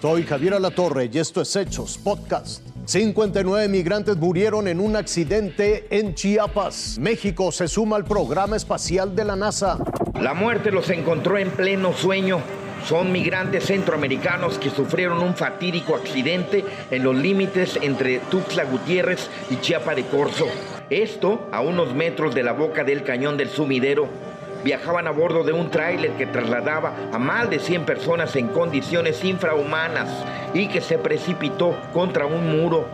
Soy Javier Alatorre y esto es Hechos Podcast. 59 migrantes murieron en un accidente en Chiapas. México se suma al programa espacial de la NASA. La muerte los encontró en pleno sueño. Son migrantes centroamericanos que sufrieron un fatídico accidente en los límites entre Tuxtla Gutiérrez y Chiapa de Corzo. Esto a unos metros de la boca del cañón del sumidero viajaban a bordo de un tráiler que trasladaba a más de 100 personas en condiciones infrahumanas y que se precipitó contra un muro.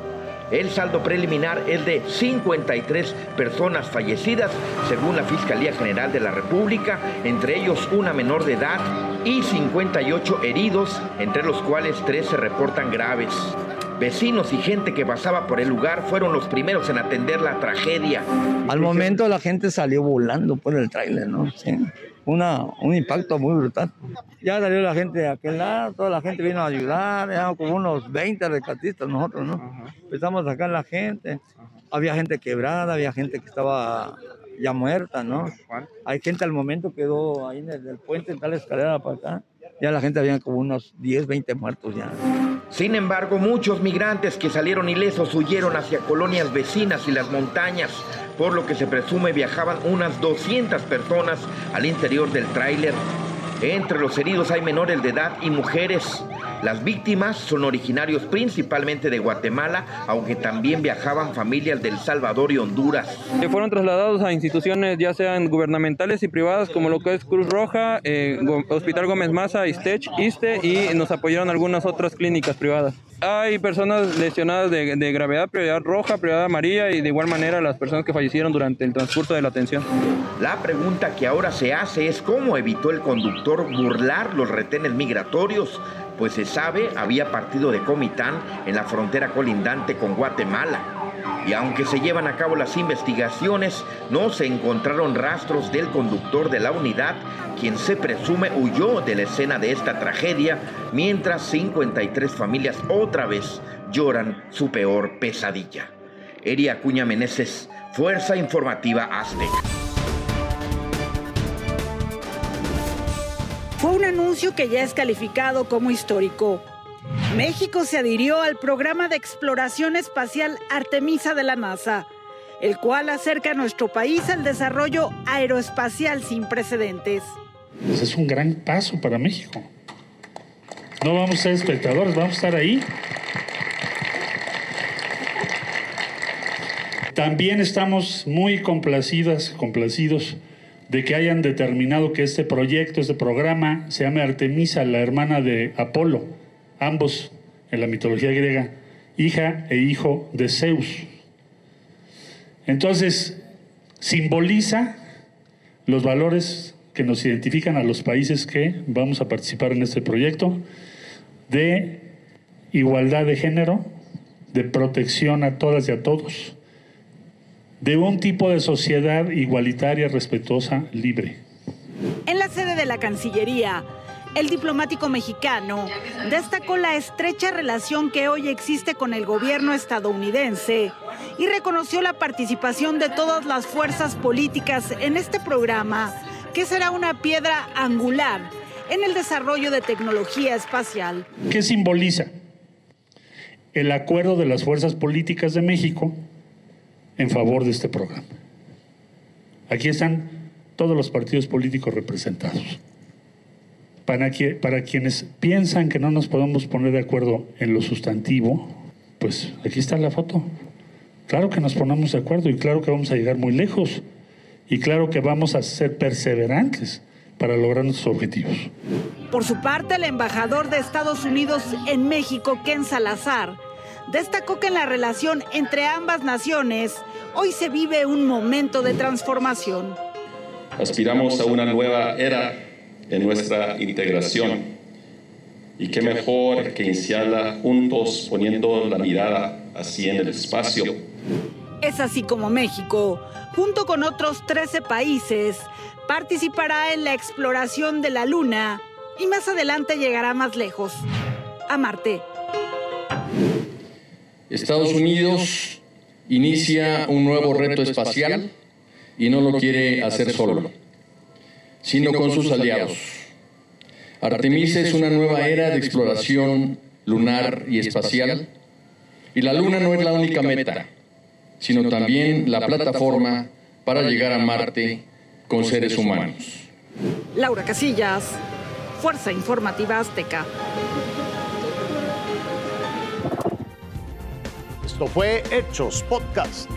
El saldo preliminar es de 53 personas fallecidas, según la Fiscalía General de la República, entre ellos una menor de edad y 58 heridos, entre los cuales 3 se reportan graves. Vecinos y gente que pasaba por el lugar fueron los primeros en atender la tragedia. Al momento la gente salió volando por el tráiler, ¿no? Sí. Una, un impacto muy brutal. Ya salió la gente de aquel lado, toda la gente vino a ayudar, ya como unos 20 rescatistas nosotros, ¿no? Empezamos a sacar la gente. Había gente quebrada, había gente que estaba ya muerta, ¿no? Hay gente al momento quedó ahí en el, puente, en tal escalera para acá. Ya la gente había como unos 10, 20 muertos ya. Sin embargo, muchos migrantes que salieron ilesos huyeron hacia colonias vecinas y las montañas, por lo que se presume viajaban unas 200 personas al interior del tráiler. Entre los heridos hay menores de edad y mujeres. Las víctimas son originarios principalmente de Guatemala, aunque también viajaban familias del Salvador y Honduras. Que fueron trasladados a instituciones ya sean gubernamentales y privadas como lo que es Cruz Roja, eh, Hospital Gómez Maza, Istech, ISTE y nos apoyaron algunas otras clínicas privadas. Hay personas lesionadas de, de, gravedad, prioridad roja, prioridad amarilla y de igual manera las personas que fallecieron durante el transcurso de la atención. La pregunta que ahora se hace es cómo evitó el conductor burlar los retenes migratorios pues se sabe había partido de Comitán en la frontera colindante con Guatemala. Y aunque se llevan a cabo las investigaciones, no se encontraron rastros del conductor de la unidad, quien se presume huyó de la escena de esta tragedia, mientras 53 familias otra vez lloran su peor pesadilla. Eria Cuña Meneses, Fuerza Informativa Azteca. Fue un anuncio que ya es calificado como histórico. México se adhirió al programa de exploración espacial Artemisa de la NASA, el cual acerca a nuestro país al desarrollo aeroespacial sin precedentes. Pues es un gran paso para México. No vamos a ser espectadores, vamos a estar ahí. También estamos muy complacidas, complacidos de que hayan determinado que este proyecto, este programa, se llame Artemisa, la hermana de Apolo, ambos en la mitología griega, hija e hijo de Zeus. Entonces, simboliza los valores que nos identifican a los países que vamos a participar en este proyecto de igualdad de género, de protección a todas y a todos, de un tipo de sociedad igualitaria, respetuosa, libre. En la sede de la Cancillería, el diplomático mexicano destacó la estrecha relación que hoy existe con el gobierno estadounidense y reconoció la participación de todas las fuerzas políticas en este programa, que será una piedra angular en el desarrollo de tecnología espacial. ¿Qué simboliza? El acuerdo de las fuerzas políticas de México en favor de este programa. Aquí están todos los partidos políticos representados. Para, que, para quienes piensan que no nos podemos poner de acuerdo en lo sustantivo, pues aquí está la foto. Claro que nos ponemos de acuerdo y claro que vamos a llegar muy lejos y claro que vamos a ser perseverantes para lograr nuestros objetivos. Por su parte, el embajador de Estados Unidos en México, Ken Salazar, destacó que en la relación entre ambas naciones hoy se vive un momento de transformación. Aspiramos a una nueva era en nuestra integración y qué mejor que iniciarla juntos poniendo la mirada así en el espacio. Es así como México, junto con otros 13 países, participará en la exploración de la Luna y más adelante llegará más lejos, a Marte. Estados Unidos inicia un nuevo reto espacial y no lo quiere hacer solo, sino con sus aliados. Artemisa es una nueva era de exploración lunar y espacial. Y la Luna no es la única meta, sino también la plataforma para llegar a Marte con seres humanos. Laura Casillas, Fuerza Informativa Azteca. Fue Hechos Podcast.